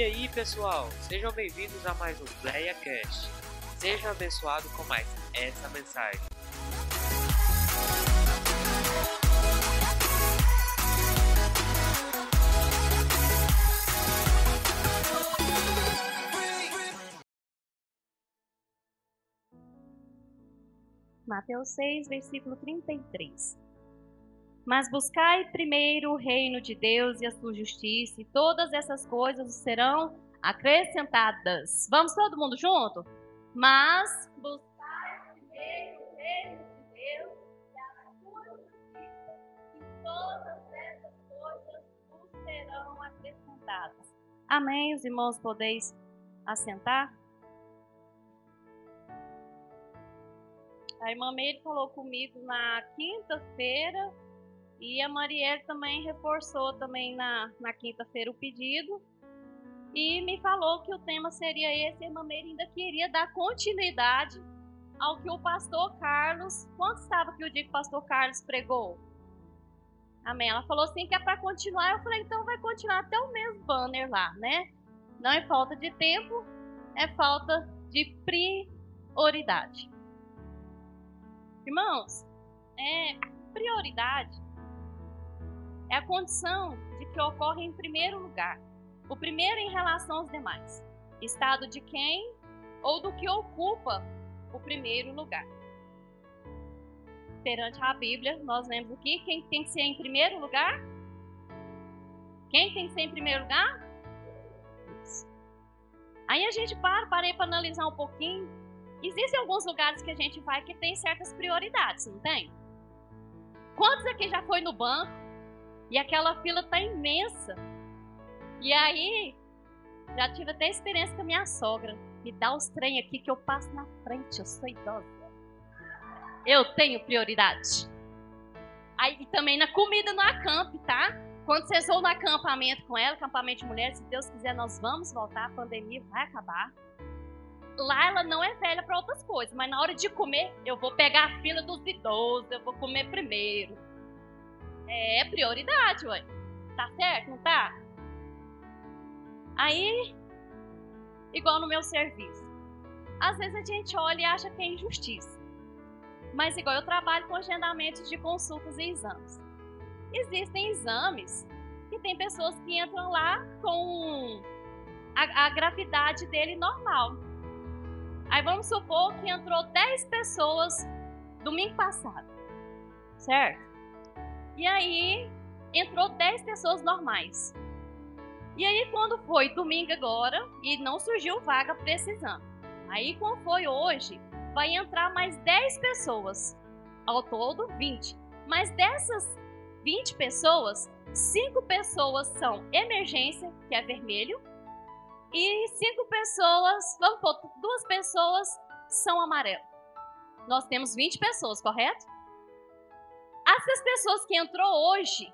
E aí, pessoal, sejam bem-vindos a mais um PlayaCast. Seja abençoado com mais essa mensagem. Mateus 6, versículo 33. Mas buscai primeiro o reino de Deus e a sua justiça, e todas essas coisas serão acrescentadas. Vamos todo mundo junto? Mas buscai primeiro o reino de Deus e a sua justiça, e todas essas coisas serão acrescentadas. Amém, os irmãos podeis assentar? A irmã Meire falou comigo na quinta-feira e a Marielle também reforçou também na, na quinta-feira o pedido e me falou que o tema seria esse. A irmã Meire ainda queria dar continuidade ao que o pastor Carlos. Quanto estava que o dia que o pastor Carlos pregou? Amém. Ela falou assim que é para continuar. Eu falei, então vai continuar até o mesmo banner lá, né? Não é falta de tempo, é falta de prioridade. Irmãos, é, prioridade é a condição de que ocorre em primeiro lugar. O primeiro em relação aos demais. Estado de quem ou do que ocupa o primeiro lugar. Perante a Bíblia, nós lemos aqui quem tem que ser em primeiro lugar? Quem tem que ser em primeiro lugar? Aí a gente para, parei para analisar um pouquinho Existem alguns lugares que a gente vai que tem certas prioridades, não tem? Quantos aqui já foi no banco e aquela fila tá imensa? E aí, já tive até experiência com a minha sogra. Me dá os trem aqui que eu passo na frente, eu sou idosa. Eu tenho prioridade. Aí e também na comida no acamp, tá? Quando vocês vão no acampamento com ela, acampamento de mulheres, se Deus quiser, nós vamos voltar, a pandemia vai acabar lá ela não é velha para outras coisas, mas na hora de comer, eu vou pegar a fila dos idosos, eu vou comer primeiro. É prioridade, ué. Tá certo, não tá? Aí, igual no meu serviço. Às vezes a gente olha e acha que é injustiça. Mas igual eu trabalho com agendamentos de consultas e exames. Existem exames que tem pessoas que entram lá com a, a gravidade dele normal. Aí vamos supor que entrou 10 pessoas domingo passado, certo? E aí entrou 10 pessoas normais. E aí quando foi domingo agora e não surgiu vaga precisando. Aí quando foi hoje, vai entrar mais 10 pessoas. Ao todo, 20. Mas dessas 20 pessoas, 5 pessoas são emergência, que é vermelho, e cinco pessoas, vamos pôr, duas pessoas são amarelo. Nós temos 20 pessoas, correto? Essas pessoas que entrou hoje,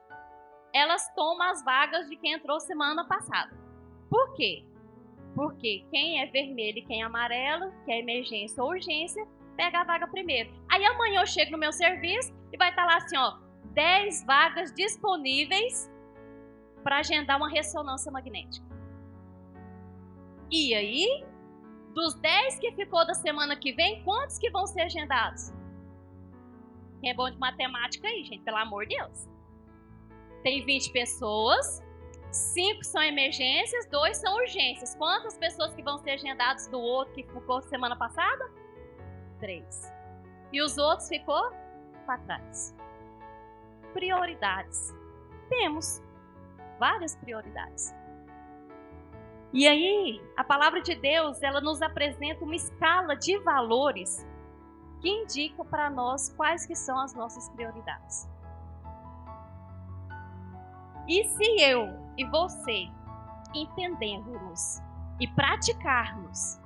elas tomam as vagas de quem entrou semana passada. Por quê? Porque quem é vermelho e quem é amarelo, que é emergência ou urgência, pega a vaga primeiro. Aí amanhã eu chego no meu serviço e vai estar lá assim, ó, 10 vagas disponíveis para agendar uma ressonância magnética. E aí, dos 10 que ficou da semana que vem, quantos que vão ser agendados? Quem é bom de matemática aí, gente, pelo amor de Deus. Tem 20 pessoas, 5 são emergências, 2 são urgências. Quantas pessoas que vão ser agendadas do outro que ficou semana passada? 3. E os outros ficou para trás. Prioridades. Temos várias prioridades. E aí, a palavra de Deus, ela nos apresenta uma escala de valores que indica para nós quais que são as nossas prioridades. E se eu e você entendermos e praticarmos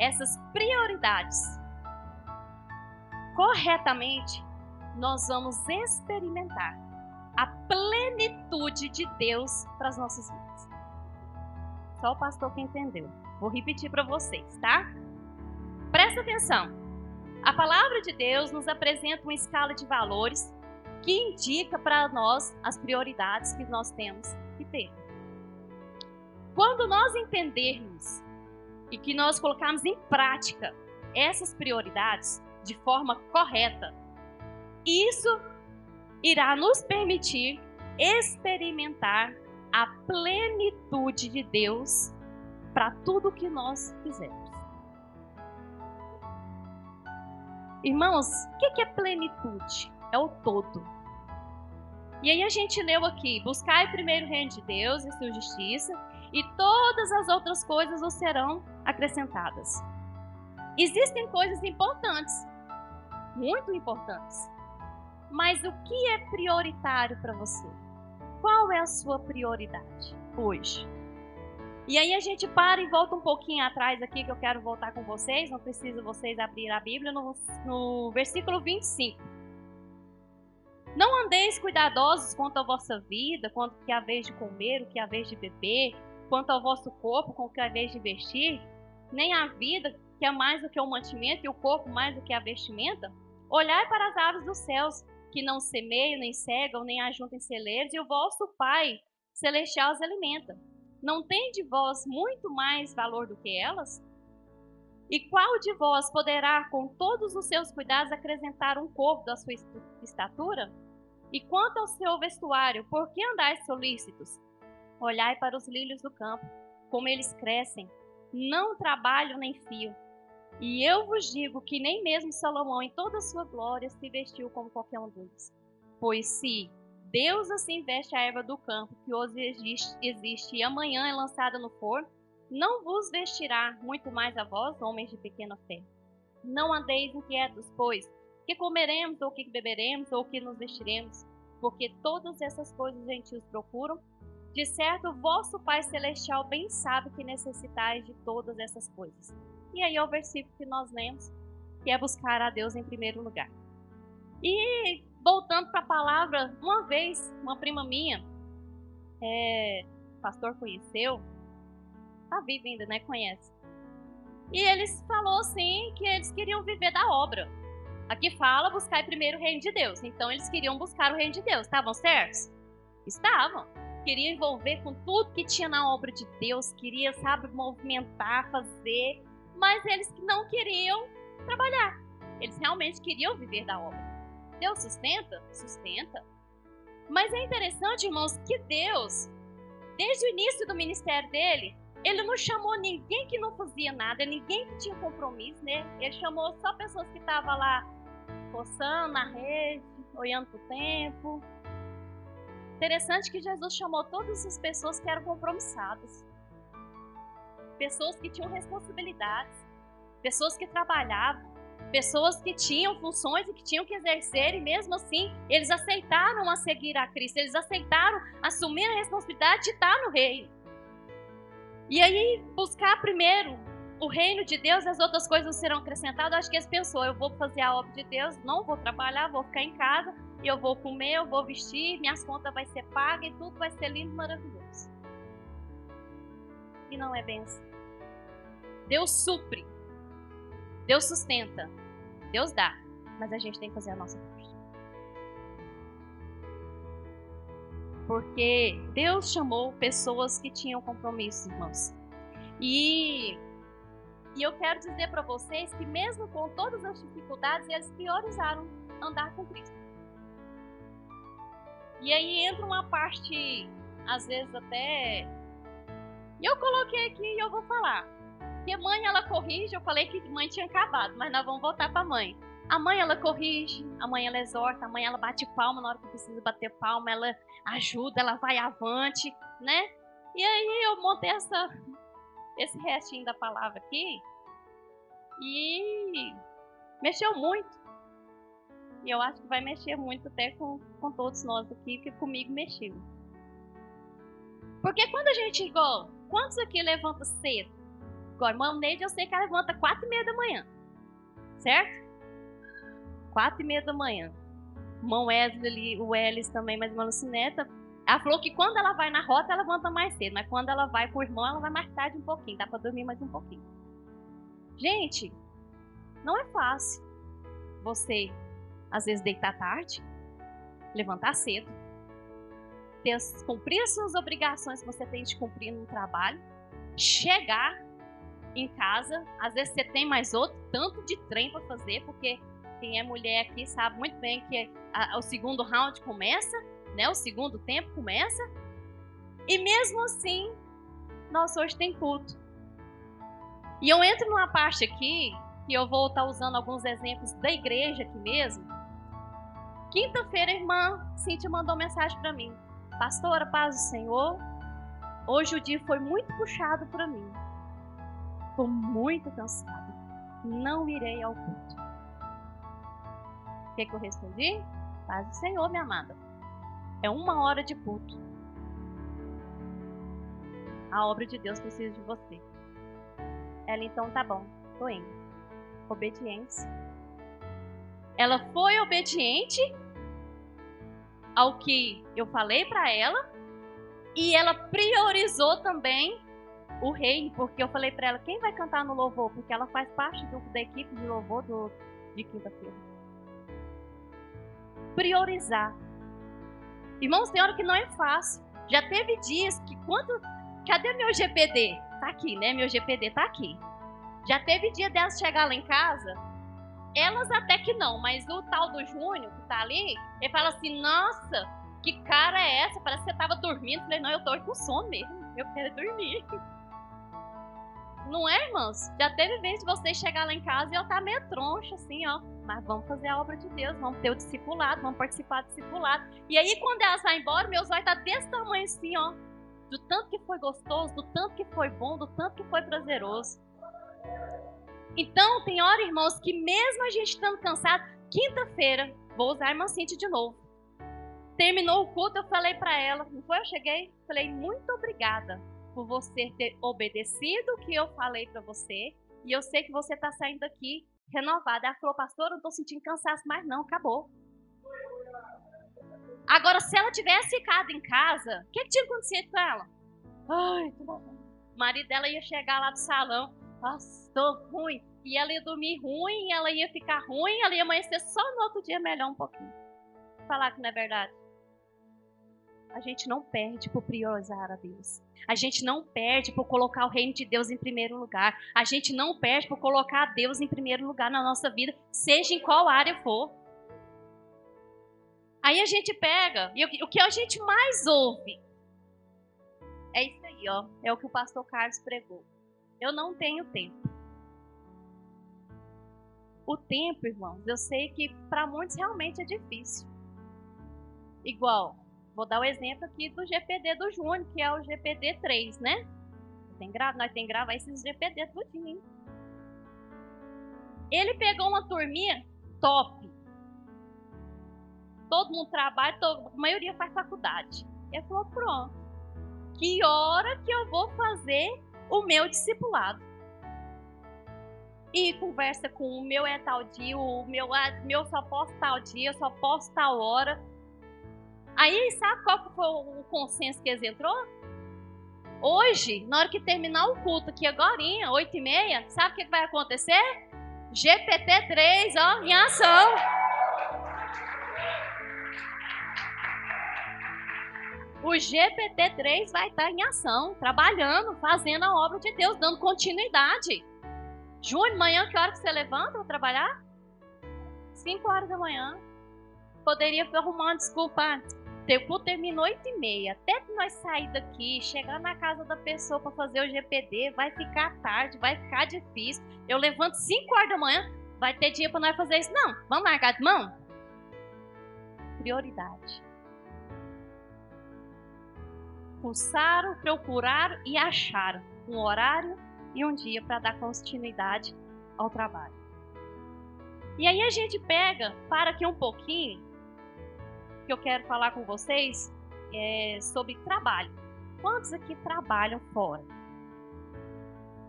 essas prioridades corretamente, nós vamos experimentar a plenitude de Deus para as nossas vidas. Só o pastor que entendeu. Vou repetir para vocês, tá? Presta atenção. A palavra de Deus nos apresenta uma escala de valores que indica para nós as prioridades que nós temos que ter. Quando nós entendermos e que nós colocarmos em prática essas prioridades de forma correta, isso irá nos permitir experimentar a plenitude de Deus para tudo que nós fizermos. Irmãos, o que é plenitude? É o todo. E aí a gente leu aqui: buscai primeiro o reino de Deus e sua justiça, e todas as outras coisas os serão acrescentadas. Existem coisas importantes, muito importantes. Mas o que é prioritário para você? Qual é a sua prioridade hoje? E aí a gente para e volta um pouquinho atrás aqui, que eu quero voltar com vocês. Não precisa vocês abrir a Bíblia no, no versículo 25. Não andeis cuidadosos quanto à vossa vida, quanto que a vez de comer, o que a vez de beber, quanto ao vosso corpo, com o que a vez de vestir, nem a vida, que é mais do que o mantimento, e o corpo mais do que a vestimenta. Olhai para as aves dos céus, que não semeiam, nem cegam, nem ajuntem celeiros, e o vosso Pai celestial as alimenta não tem de vós muito mais valor do que elas? E qual de vós poderá, com todos os seus cuidados, acrescentar um corpo da sua estatura? E quanto ao seu vestuário, por que andais solícitos? Olhai para os lírios do campo, como eles crescem, não trabalham nem fio. E eu vos digo que nem mesmo Salomão, em toda a sua glória, se vestiu como qualquer um deles. Pois se Deus assim veste a erva do campo, que hoje existe, existe e amanhã é lançada no forno, não vos vestirá muito mais a vós, homens de pequena fé. Não andeis inquietos, pois, que comeremos, ou que beberemos, ou que nos vestiremos, porque todas essas coisas os gentios procuram. De certo, vosso Pai Celestial bem sabe que necessitais de todas essas coisas. E aí é o versículo que nós lemos, que é buscar a Deus em primeiro lugar. E voltando para a palavra, uma vez, uma prima minha, é, pastor conheceu, tá vivo ainda, né? Conhece. E eles falou assim que eles queriam viver da obra. Aqui fala buscar primeiro o reino de Deus. Então eles queriam buscar o reino de Deus. Estavam certos? Estavam. Queriam envolver com tudo que tinha na obra de Deus. Queria, sabe, movimentar, fazer. Mas eles não queriam trabalhar. Eles realmente queriam viver da obra. Deus sustenta? Sustenta. Mas é interessante, irmãos, que Deus, desde o início do ministério dele, ele não chamou ninguém que não fazia nada, ninguém que tinha compromisso, né? Ele chamou só pessoas que estavam lá coçando na rede, olhando para o tempo. Interessante que Jesus chamou todas as pessoas que eram compromissadas. Pessoas que tinham responsabilidades, pessoas que trabalhavam, pessoas que tinham funções e que tinham que exercer, e mesmo assim eles aceitaram a seguir a Cristo, eles aceitaram assumir a responsabilidade de estar no reino. E aí, buscar primeiro o reino de Deus, as outras coisas serão acrescentadas. Acho que eles pensou: eu vou fazer a obra de Deus, não vou trabalhar, vou ficar em casa, eu vou comer, eu vou vestir, minhas contas vai ser pagas e tudo vai ser lindo maravilhoso. E não é assim. Deus supre Deus sustenta, Deus dá, mas a gente tem que fazer a nossa parte. Porque Deus chamou pessoas que tinham compromissos, irmãos. E, e eu quero dizer para vocês que, mesmo com todas as dificuldades, eles priorizaram andar com Cristo. E aí entra uma parte, às vezes até. E eu coloquei aqui e eu vou falar. Porque mãe, ela corrige. Eu falei que mãe tinha acabado, mas nós vamos voltar para mãe. A mãe, ela corrige. A mãe, ela exorta. A mãe, ela bate palma na hora que precisa bater palma. Ela ajuda, ela vai avante, né? E aí eu montei essa, esse restinho da palavra aqui. E mexeu muito. E eu acho que vai mexer muito até com, com todos nós aqui, porque comigo mexeu. Porque quando a gente, igual, quantos aqui levantam cedo? Agora, irmã Neide, eu sei que ela levanta quatro e meia da manhã. Certo? Quatro e meia da manhã. Irmão Wesley, o Ellis também, mas irmã Lucineta. Ela falou que quando ela vai na rota, ela levanta mais cedo. Mas quando ela vai com o irmão, ela vai mais tarde um pouquinho. Dá para dormir mais um pouquinho. Gente, não é fácil você, às vezes, deitar tarde, levantar cedo, ter, cumprir as suas obrigações que você tem de cumprir no trabalho, chegar em casa, às vezes você tem mais outro tanto de trem para fazer, porque quem é mulher aqui sabe muito bem que a, o segundo round começa, né? O segundo tempo começa. E mesmo assim, nós hoje tem culto. E eu entro numa parte aqui, que eu vou estar usando alguns exemplos da igreja aqui mesmo. Quinta-feira, a irmã Cintia mandou mensagem para mim. Pastora, paz do Senhor. Hoje o dia foi muito puxado para mim. Estou muito cansada. Não irei ao culto. O que, que eu respondi? Paz do Senhor, minha amada. É uma hora de culto. A obra de Deus precisa de você. Ela então tá bom, tô indo. Obediência. Ela foi obediente ao que eu falei para ela e ela priorizou também o reino, porque eu falei para ela quem vai cantar no louvor, porque ela faz parte do, da equipe de louvor do, de quinta-feira priorizar. Irmãos, tem hora que não é fácil. Já teve dias que quando. Cadê meu GPD? Tá aqui, né? Meu GPD tá aqui. Já teve dia delas chegar lá em casa. Elas até que não, mas o tal do Júnior que tá ali, ele fala assim: Nossa, que cara é essa? Parece que você tava dormindo. Eu falei: Não, eu tô com sono mesmo. Eu quero dormir. Não é, irmãos? Já teve vez de você chegar lá em casa e eu estar tá meio troncha, assim, ó. Mas vamos fazer a obra de Deus, vamos ter o discipulado, vamos participar do discipulado. E aí, quando elas vão embora, meus olhos tá desse tamanho assim, ó. Do tanto que foi gostoso, do tanto que foi bom, do tanto que foi prazeroso. Então, tem hora, irmãos, que mesmo a gente estando cansado, quinta-feira, vou usar a irmã Cintia de novo. Terminou o culto, eu falei para ela, não foi? Eu cheguei, falei, muito obrigada por você ter obedecido o que eu falei para você. E eu sei que você está saindo daqui renovada. Ela falou, pastor, eu não estou sentindo cansaço mais não, acabou. Agora, se ela tivesse ficado em casa, o que, que tinha acontecido com ela? Ai, O marido dela ia chegar lá do salão, tô ruim. E ela ia dormir ruim, ela ia ficar ruim, ela ia amanhecer só no outro dia melhor um pouquinho. Falar que não é verdade. A gente não perde por priorizar a Deus. A gente não perde por colocar o reino de Deus em primeiro lugar. A gente não perde por colocar Deus em primeiro lugar na nossa vida, seja em qual área for. Aí a gente pega, e o que a gente mais ouve é isso aí, ó. É o que o pastor Carlos pregou. Eu não tenho tempo. O tempo, irmãos, eu sei que para muitos realmente é difícil. Igual, Vou dar o exemplo aqui do GPD do Júnior, que é o GPD 3, né? Tem gra... Nós temos que gravar esses GPD tudinho. Ele pegou uma turminha top. Todo mundo trabalha, todo... a maioria faz faculdade. Ele falou, pronto. Que hora que eu vou fazer o meu discipulado? E conversa com o meu é tal dia, o meu, ah, meu só posso tal dia, só posso tal hora Aí, sabe qual foi o consenso que eles entrou? Hoje, na hora que terminar o culto aqui agora, 8 e meia, sabe o que vai acontecer? GPT-3, ó, em ação. O GPT-3 vai estar em ação, trabalhando, fazendo a obra de Deus, dando continuidade. Júnior, manhã, que hora que você levanta para trabalhar? 5 horas da manhã. Poderia arrumar uma desculpa o terminou 8 e meia. Até nós sair daqui, chegar na casa da pessoa para fazer o GPD, vai ficar tarde, vai ficar difícil. Eu levanto 5 horas da manhã, vai ter dia para nós fazer isso. Não, vamos largar de mão? Prioridade. Pulsaram, procuraram e acharam um horário e um dia para dar continuidade ao trabalho. E aí a gente pega, para aqui um pouquinho que eu quero falar com vocês é sobre trabalho. Quantos aqui trabalham fora?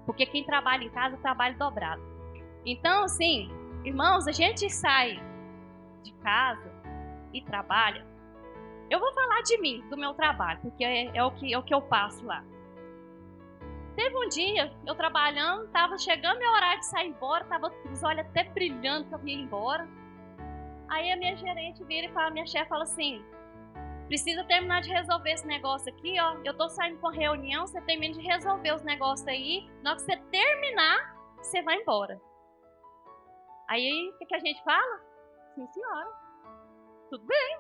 Porque quem trabalha em casa trabalha dobrado. Então, assim, irmãos, a gente sai de casa e trabalha. Eu vou falar de mim, do meu trabalho, porque é, é o, que, é o que eu passo lá. Teve um dia, eu trabalhando, tava chegando meu horário de sair embora, tava os olhos até brilhando que eu ia embora. Aí a minha gerente vira e fala, minha chefe fala assim: Precisa terminar de resolver esse negócio aqui, ó. Eu tô saindo com reunião, você termina de resolver os negócios aí. Na hora que você terminar, você vai embora. Aí, o que, que a gente fala? Sim, senhora. Tudo bem.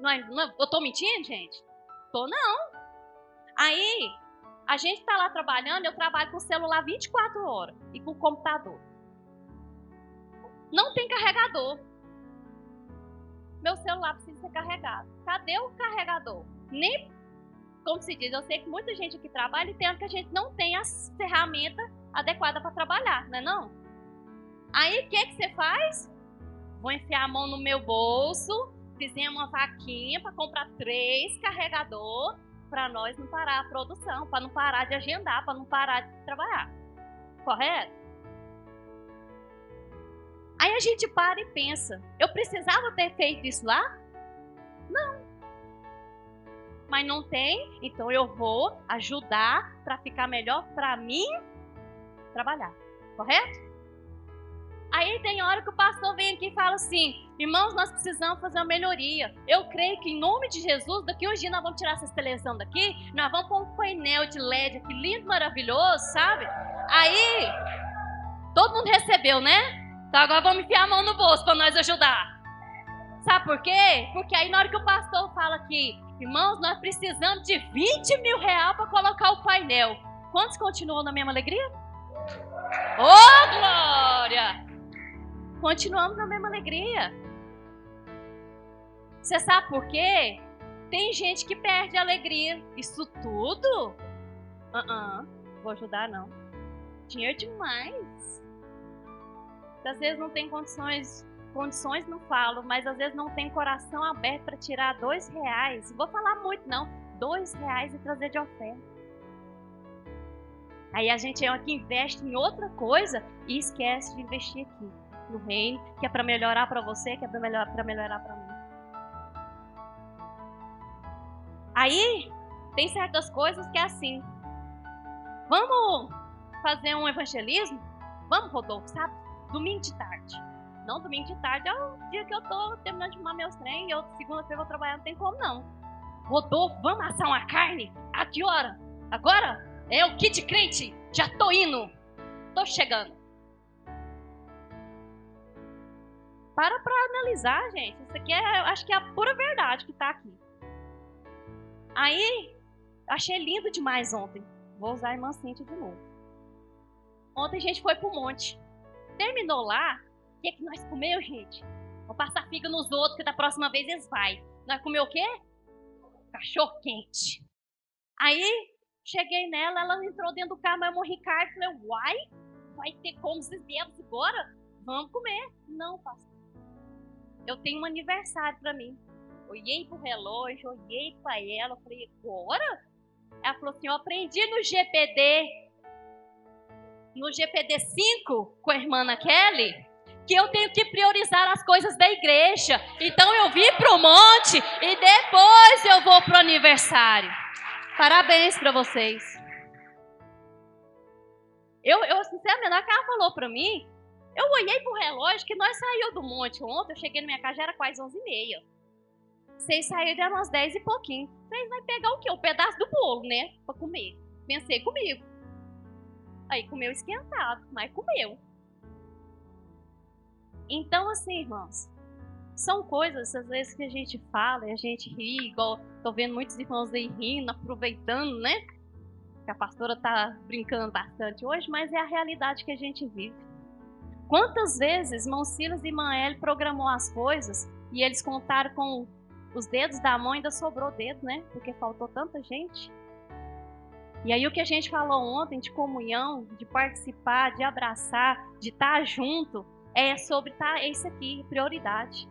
Não, é, não, eu tô mentindo, gente? Tô não. Aí, a gente tá lá trabalhando, eu trabalho com celular 24 horas e com computador. Não tem carregador meu celular precisa ser carregado. Cadê o carregador? Nem, como se diz, eu sei que muita gente aqui trabalha e tem que a gente não tem as ferramentas adequadas para trabalhar, não é não? Aí o que, que você faz? Vou enfiar a mão no meu bolso, fizemos uma vaquinha para comprar três carregador para nós não parar a produção, para não parar de agendar, para não parar de trabalhar. Correto? Aí a gente para e pensa: eu precisava ter feito isso lá? Não. Mas não tem, então eu vou ajudar para ficar melhor para mim trabalhar. Correto? Aí tem hora que o pastor vem aqui e fala assim: irmãos, nós precisamos fazer uma melhoria. Eu creio que em nome de Jesus, daqui dias nós vamos tirar essa televisão daqui, nós vamos pôr um painel de LED aqui lindo, maravilhoso, sabe? Aí, todo mundo recebeu, né? Então agora vamos enfiar a mão no bolso para nós ajudar. Sabe por quê? Porque aí na hora que o pastor fala aqui, irmãos, nós precisamos de 20 mil reais para colocar o painel. Quantos continuam na mesma alegria? Ô, oh, glória! Continuamos na mesma alegria. Você sabe por quê? Tem gente que perde a alegria. Isso tudo? Uh -uh. Vou ajudar, não. Dinheiro demais às vezes não tem condições, condições não falo, mas às vezes não tem coração aberto para tirar dois reais. Vou falar muito não, dois reais e trazer de oferta. Aí a gente é que investe em outra coisa e esquece de investir aqui no reino, que é para melhorar para você, que é para melhorar para melhorar para mim. Aí tem certas coisas que é assim. Vamos fazer um evangelismo? Vamos, Rodolfo, sabe? Domingo de tarde. Não, domingo de tarde é o dia que eu tô terminando de fumar meus trem e eu segunda-feira vou trabalhar, não tem como não. Rodolfo, vamos assar uma carne? A que hora? Agora? É o kit crente. Já tô indo. Tô chegando. Para pra analisar, gente. Isso aqui é, acho que é a pura verdade que tá aqui. Aí, achei lindo demais ontem. Vou usar a irmã Cíntia de novo. Ontem a gente foi pro monte. Terminou lá, o que, é que nós comeu, gente? Vou passar figa nos outros, que da próxima vez eles vai. Nós comeu o quê? Cachorro quente. Aí, cheguei nela, ela entrou dentro do carro, mas eu Ricardo, falei, uai, vai ter como vocês devem agora? Vamos comer. Não, pastor. Eu tenho um aniversário para mim. Olhei pro relógio, olhei para ela, falei, agora? Ela falou assim, eu aprendi no GPD no GPD 5 com a irmã Kelly que eu tenho que priorizar as coisas da igreja. Então eu vim para o monte e depois eu vou para o aniversário. Parabéns para vocês. Eu, eu sinceramente, a ela falou para mim, eu olhei para o relógio que nós saímos do monte ontem, eu cheguei na minha casa, já era quase 11 e meia. Vocês saíram, eram umas 10 e pouquinho. Vocês vão pegar o quê? Um pedaço do bolo, né? Para comer. Pensei comigo. Aí comeu esquentado, mas comeu. Então, assim, irmãos, são coisas, às vezes, que a gente fala e a gente ri, igual tô vendo muitos irmãos aí rindo, aproveitando, né? Que a pastora tá brincando bastante hoje, mas é a realidade que a gente vive. Quantas vezes irmão Silas e Eli programou as coisas e eles contaram com os dedos da mão, ainda sobrou dedo, né? Porque faltou tanta gente. E aí o que a gente falou ontem de comunhão, de participar, de abraçar, de estar junto, é sobre tá, é isso aqui, prioridade.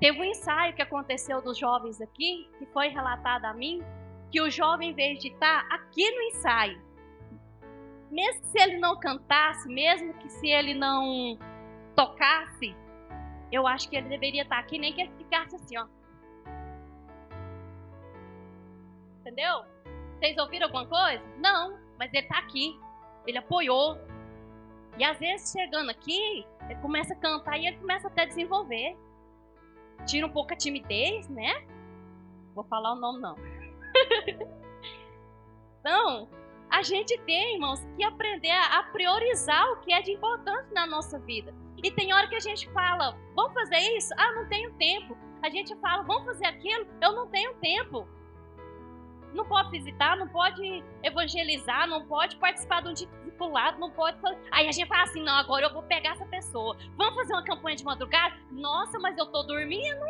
Teve um ensaio que aconteceu dos jovens aqui, que foi relatado a mim, que o jovem, em vez de estar aqui no ensaio, mesmo se ele não cantasse, mesmo que se ele não tocasse, eu acho que ele deveria estar aqui, nem que ele ficasse assim, ó. Entendeu? Vocês ouviram alguma coisa? Não, mas ele está aqui. Ele apoiou. E às vezes, chegando aqui, ele começa a cantar e ele começa até a desenvolver. tira um pouco a timidez, né? Vou falar o nome não. então, a gente tem, irmãos, que aprender a priorizar o que é de importante na nossa vida. E tem hora que a gente fala, vamos fazer isso? Ah, não tenho tempo. A gente fala, vamos fazer aquilo? Eu não tenho tempo. Não pode visitar, não pode evangelizar, não pode participar de um discipulado, não pode. Aí a gente fala assim: não, agora eu vou pegar essa pessoa. Vamos fazer uma campanha de madrugada? Nossa, mas eu tô dormindo.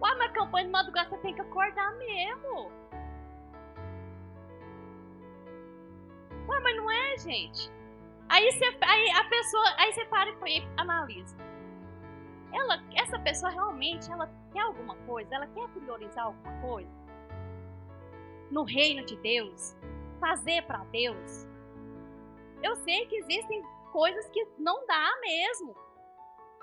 Ué, mas campanha de madrugada você tem que acordar mesmo. Ué, mas não é, gente. Aí, você, aí a pessoa, aí você para e analisa. Ela, essa pessoa realmente, ela quer alguma coisa? Ela quer priorizar alguma coisa? No reino de Deus? Fazer para Deus? Eu sei que existem coisas que não dá mesmo.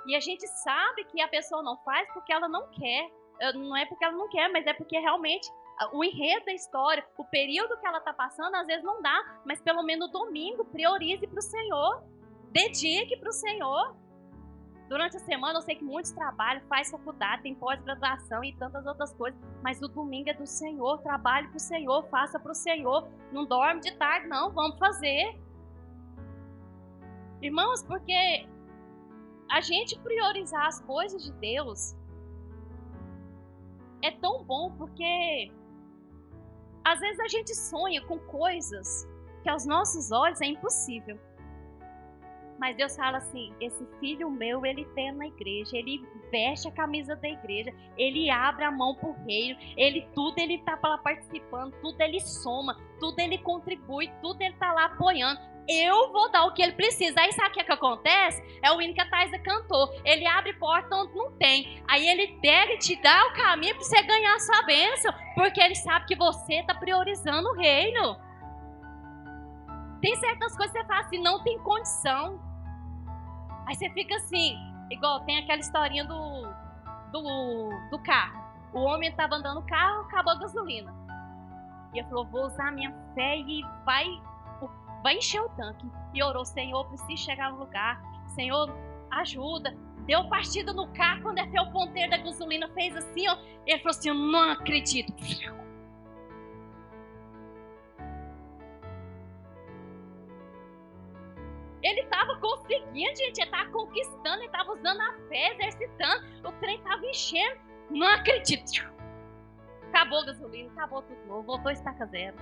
E a gente sabe que a pessoa não faz porque ela não quer. Não é porque ela não quer, mas é porque realmente o enredo da história, o período que ela está passando, às vezes não dá, mas pelo menos domingo, priorize para o Senhor, dedique para o Senhor. Durante a semana eu sei que muitos trabalham, faz faculdade, tem pós-graduação e tantas outras coisas, mas o domingo é do Senhor, trabalhe para o Senhor, faça para o Senhor, não dorme de tarde, não, vamos fazer. Irmãos, porque a gente priorizar as coisas de Deus é tão bom porque às vezes a gente sonha com coisas que aos nossos olhos é impossível. Mas Deus fala assim: esse filho meu, ele tem na igreja, ele veste a camisa da igreja, ele abre a mão pro reino, ele tudo ele tá lá participando, tudo ele soma, tudo ele contribui, tudo ele tá lá apoiando. Eu vou dar o que ele precisa. Aí sabe o que, é que acontece? É o hino que a Thaisa cantou. Ele abre porta onde não tem. Aí ele pega e te dá o caminho para você ganhar a sua bênção. Porque ele sabe que você está priorizando o reino. Tem certas coisas que você fala assim, não tem condição. Aí você fica assim, igual tem aquela historinha do, do, do carro. O homem estava andando no carro, acabou a gasolina. E ele falou, vou usar minha fé e vai vai encher o tanque. E orou, Senhor, preciso chegar no lugar. Senhor, ajuda. Deu partida no carro, quando é o ponteiro da gasolina fez assim, ó. Ele falou assim, eu não acredito. Ele estava conseguindo, gente. Ele estava conquistando, ele estava usando a fé, exercitando. O trem estava enchendo. Não acredito. Acabou a gasolina, acabou tudo novo, voltou a estaca zero.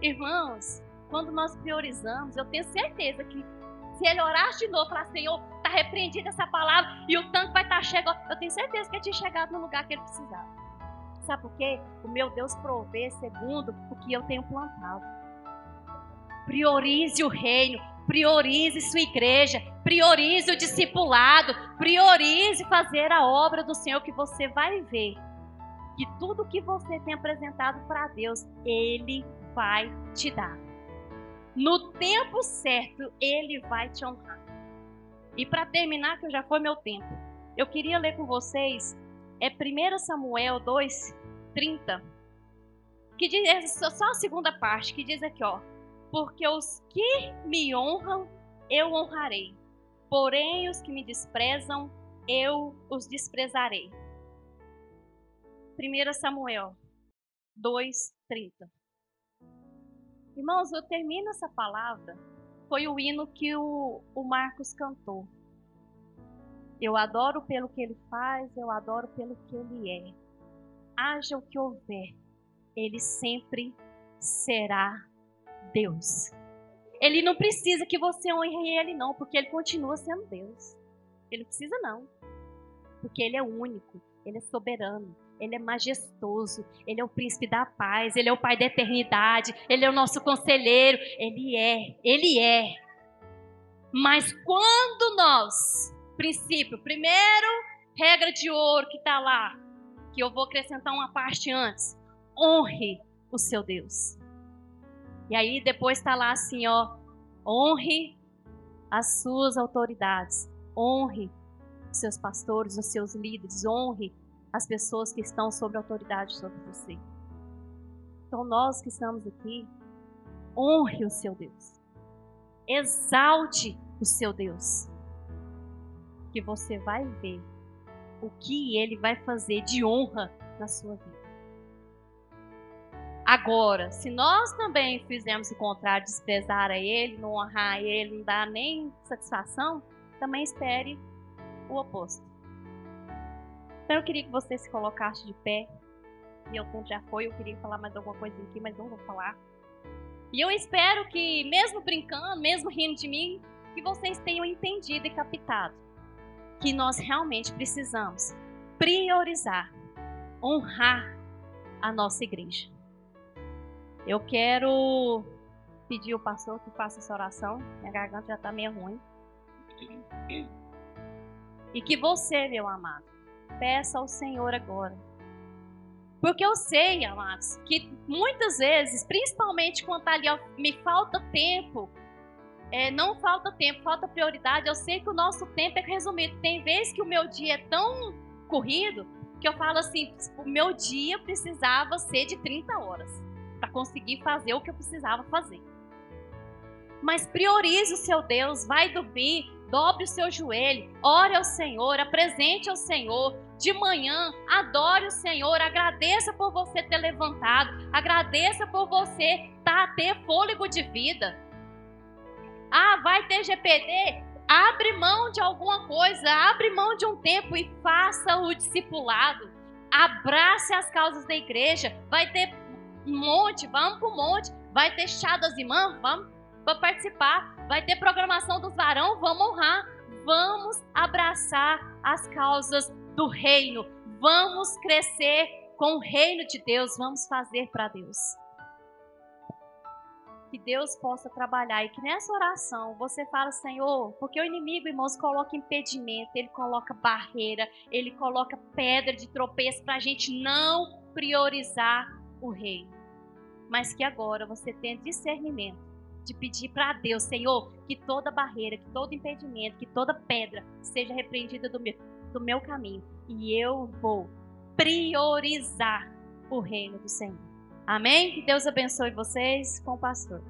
Irmãos, quando nós priorizamos, eu tenho certeza que se ele orasse de novo, falar, Senhor, está repreendida essa palavra e o tanque vai estar tá chegando, eu tenho certeza que ele tinha chegado no lugar que ele precisava. Sabe por quê? O meu Deus provê segundo o que eu tenho plantado. Priorize o reino, priorize sua igreja, priorize o discipulado, priorize fazer a obra do Senhor que você vai ver. Que tudo que você tem apresentado para Deus, Ele vai te dar. No tempo certo, Ele vai te honrar. E para terminar, que já foi meu tempo, eu queria ler com vocês é 1 Samuel 2, 30, que diz, é só a segunda parte, que diz aqui, ó, porque os que me honram, eu honrarei, porém os que me desprezam, eu os desprezarei. 1 Samuel 2, 30. Irmãos, eu termino essa palavra. Foi o hino que o, o Marcos cantou. Eu adoro pelo que ele faz, eu adoro pelo que ele é. Haja o que houver, ele sempre será Deus. Ele não precisa que você honre ele, não, porque ele continua sendo Deus. Ele não precisa, não. Porque ele é único, ele é soberano, ele é majestoso, ele é o príncipe da paz, ele é o pai da eternidade, ele é o nosso conselheiro, ele é, ele é. Mas quando nós, princípio, primeiro, regra de ouro que está lá, que eu vou acrescentar uma parte antes, honre o seu Deus. E aí depois está lá assim, ó, honre as suas autoridades, honre os seus pastores, os seus líderes, honre as pessoas que estão sob autoridade sobre você. Então, nós que estamos aqui, honre o seu Deus. Exalte o seu Deus. Que você vai ver o que ele vai fazer de honra na sua vida. Agora, se nós também fizermos o contrário, desprezar a ele, não honrar a ele, não dar nem satisfação, também espere o oposto. Então eu queria que você se colocasse de pé. E o tempo já foi, eu queria falar mais alguma coisa aqui, mas não vou falar. E eu espero que, mesmo brincando, mesmo rindo de mim, que vocês tenham entendido e captado que nós realmente precisamos priorizar, honrar a nossa igreja. Eu quero pedir ao pastor que faça essa oração. Minha garganta já está meio ruim. E que você, meu amado, peça ao Senhor agora. Porque eu sei, amados, que muitas vezes, principalmente quando ali ó, me falta tempo, é, não falta tempo, falta prioridade. Eu sei que o nosso tempo é resumido. Tem vezes que o meu dia é tão corrido que eu falo assim: o meu dia precisava ser de 30 horas para conseguir fazer o que eu precisava fazer. Mas priorize o seu Deus, vai dormir, dobre o seu joelho, ore ao Senhor, apresente ao Senhor. De manhã, adore o Senhor, agradeça por você ter levantado, agradeça por você tá, ter fôlego de vida. Ah, vai ter GPD? Abre mão de alguma coisa, abre mão de um tempo e faça o discipulado. Abrace as causas da igreja. Vai ter monte, vamos para o monte. Vai ter chá das irmãs, vamos para participar. Vai ter programação dos varão, vamos honrar. Vamos abraçar as causas do reino. Vamos crescer com o reino de Deus. Vamos fazer para Deus. Que Deus possa trabalhar e que nessa oração você fala, Senhor, porque o inimigo, irmãos, coloca impedimento, ele coloca barreira, ele coloca pedra de tropeço para a gente não priorizar o reino mas que agora você tenha discernimento de pedir para Deus, Senhor, que toda barreira, que todo impedimento, que toda pedra seja repreendida do meu, do meu caminho e eu vou priorizar o reino do Senhor. Amém? Que Deus abençoe vocês com o pastor.